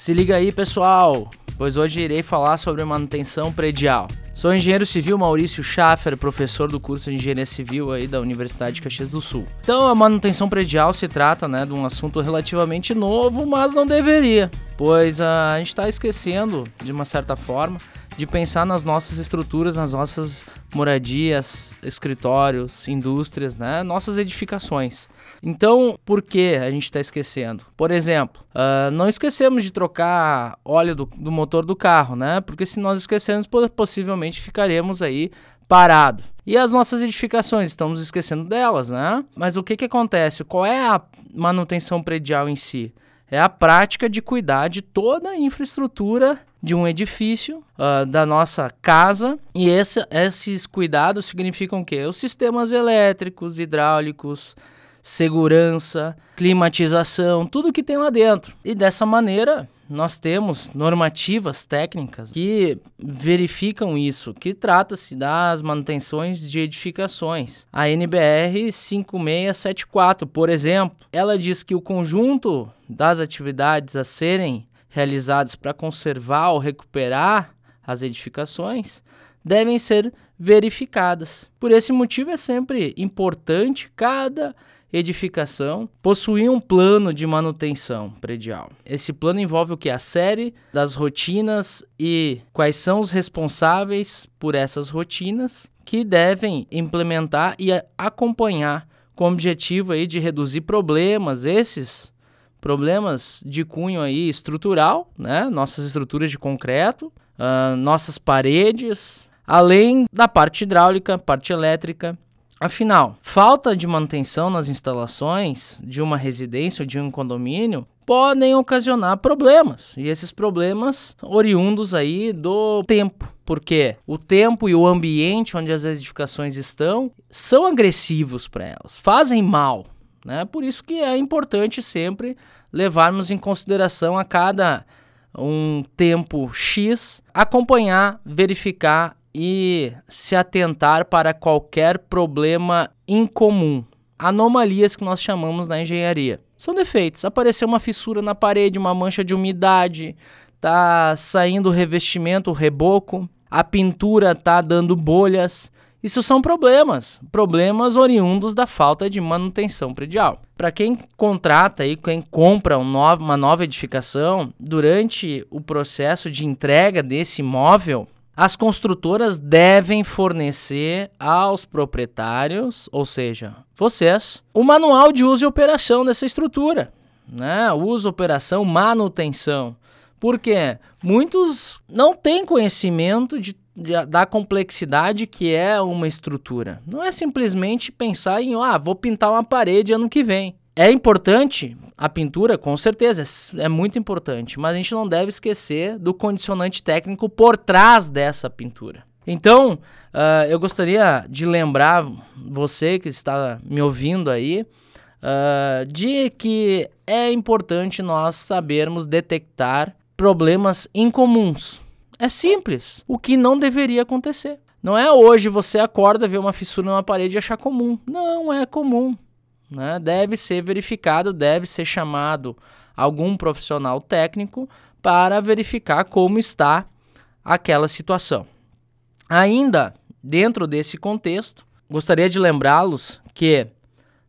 Se liga aí, pessoal, pois hoje irei falar sobre manutenção predial. Sou engenheiro civil Maurício Schaffer, professor do curso de Engenharia Civil aí da Universidade de Caxias do Sul. Então, a manutenção predial se trata né, de um assunto relativamente novo, mas não deveria, pois a gente está esquecendo, de uma certa forma, de pensar nas nossas estruturas, nas nossas moradias, escritórios, indústrias, né? nossas edificações. Então, por que a gente está esquecendo? Por exemplo, uh, não esquecemos de trocar óleo do, do, motor do carro, né? Porque se nós esquecermos, possivelmente ficaremos aí parado. E as nossas edificações, estamos esquecendo delas, né? Mas o que, que acontece? Qual é a manutenção predial em si? é a prática de cuidar de toda a infraestrutura de um edifício, uh, da nossa casa. E esse, esses cuidados significam o quê? Os sistemas elétricos, hidráulicos, segurança, climatização, tudo que tem lá dentro. E dessa maneira, nós temos normativas técnicas que verificam isso, que trata-se das manutenções de edificações. A NBR 5674, por exemplo, ela diz que o conjunto das atividades a serem realizadas para conservar ou recuperar as edificações devem ser verificadas. Por esse motivo é sempre importante cada edificação possuir um plano de manutenção predial. Esse plano envolve o que? A série das rotinas e quais são os responsáveis por essas rotinas que devem implementar e acompanhar com o objetivo aí de reduzir problemas, esses problemas de cunho aí estrutural, né? Nossas estruturas de concreto, uh, nossas paredes, além da parte hidráulica, parte elétrica Afinal, falta de manutenção nas instalações de uma residência ou de um condomínio podem ocasionar problemas. E esses problemas oriundos aí do tempo. Porque o tempo e o ambiente onde as edificações estão são agressivos para elas, fazem mal. Né? Por isso que é importante sempre levarmos em consideração a cada um tempo X, acompanhar, verificar e se atentar para qualquer problema incomum, anomalias que nós chamamos na engenharia. São defeitos. Apareceu uma fissura na parede, uma mancha de umidade, tá saindo o revestimento, o reboco, a pintura tá dando bolhas. Isso são problemas, problemas oriundos da falta de manutenção predial. Para quem contrata e quem compra um uma nova edificação, durante o processo de entrega desse imóvel, as construtoras devem fornecer aos proprietários, ou seja, vocês, o manual de uso e operação dessa estrutura. Né? Uso, operação, manutenção. Porque muitos não têm conhecimento de, da complexidade que é uma estrutura. Não é simplesmente pensar em, ah, vou pintar uma parede ano que vem. É importante a pintura, com certeza, é, é muito importante, mas a gente não deve esquecer do condicionante técnico por trás dessa pintura. Então, uh, eu gostaria de lembrar você que está me ouvindo aí uh, de que é importante nós sabermos detectar problemas incomuns. É simples, o que não deveria acontecer. Não é hoje você acorda, vê uma fissura numa parede e achar comum. Não é comum né, deve ser verificado, deve ser chamado algum profissional técnico para verificar como está aquela situação. Ainda dentro desse contexto, gostaria de lembrá-los que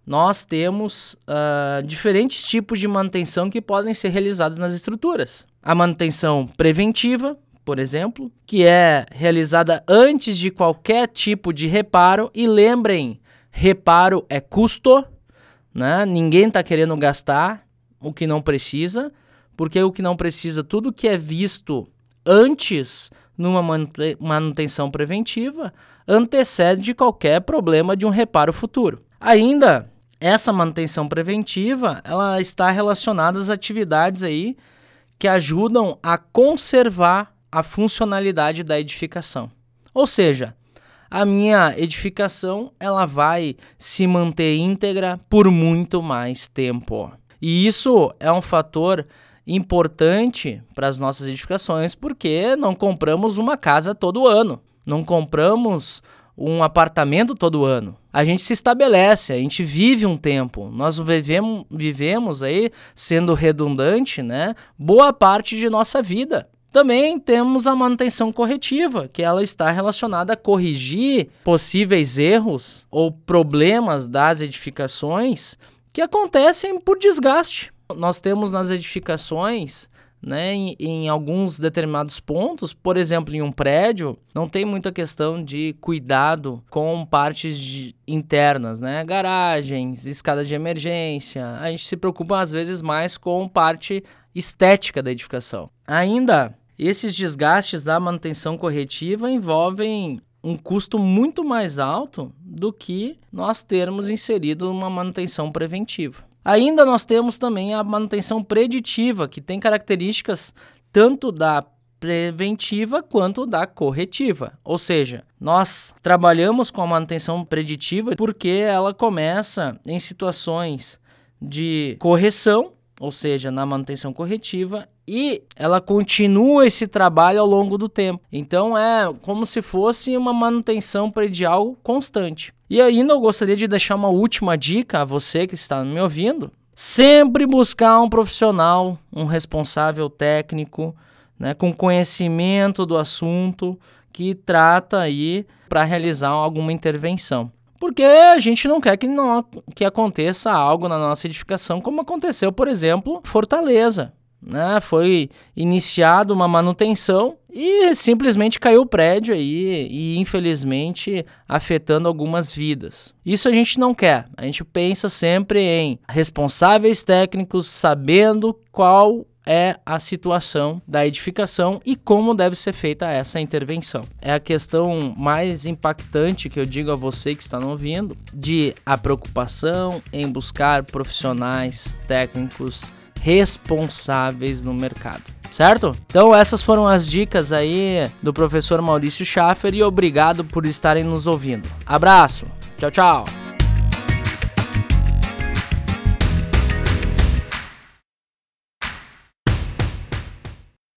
nós temos uh, diferentes tipos de manutenção que podem ser realizados nas estruturas. A manutenção preventiva, por exemplo, que é realizada antes de qualquer tipo de reparo, e lembrem, reparo é custo, né? Ninguém está querendo gastar o que não precisa, porque o que não precisa, tudo que é visto antes numa manutenção preventiva, antecede qualquer problema de um reparo futuro. Ainda, essa manutenção preventiva, ela está relacionada às atividades aí que ajudam a conservar a funcionalidade da edificação. Ou seja, a minha edificação ela vai se manter íntegra por muito mais tempo. E isso é um fator importante para as nossas edificações, porque não compramos uma casa todo ano. Não compramos um apartamento todo ano. A gente se estabelece, a gente vive um tempo. Nós vivemos, vivemos aí, sendo redundante, né? Boa parte de nossa vida. Também temos a manutenção corretiva, que ela está relacionada a corrigir possíveis erros ou problemas das edificações que acontecem por desgaste. Nós temos nas edificações né, em, em, alguns determinados pontos, por exemplo, em um prédio, não tem muita questão de cuidado com partes de, internas, né, garagens, escadas de emergência. A gente se preocupa às vezes mais com parte estética da edificação. Ainda, esses desgastes da manutenção corretiva envolvem um custo muito mais alto do que nós termos inserido uma manutenção preventiva. Ainda nós temos também a manutenção preditiva, que tem características tanto da preventiva quanto da corretiva. Ou seja, nós trabalhamos com a manutenção preditiva porque ela começa em situações de correção, ou seja, na manutenção corretiva, e ela continua esse trabalho ao longo do tempo. Então é como se fosse uma manutenção predial constante. E ainda eu gostaria de deixar uma última dica a você que está me ouvindo. Sempre buscar um profissional, um responsável técnico, né, com conhecimento do assunto que trata aí para realizar alguma intervenção. Porque a gente não quer que, não, que aconteça algo na nossa edificação, como aconteceu, por exemplo, Fortaleza né? Foi iniciado uma manutenção e simplesmente caiu o prédio aí e infelizmente afetando algumas vidas. Isso a gente não quer. A gente pensa sempre em responsáveis técnicos sabendo qual é a situação da edificação e como deve ser feita essa intervenção. É a questão mais impactante que eu digo a você que está nos ouvindo, de a preocupação em buscar profissionais técnicos responsáveis no mercado. Certo? Então essas foram as dicas aí do professor Maurício Schaffer e obrigado por estarem nos ouvindo. Abraço. Tchau, tchau.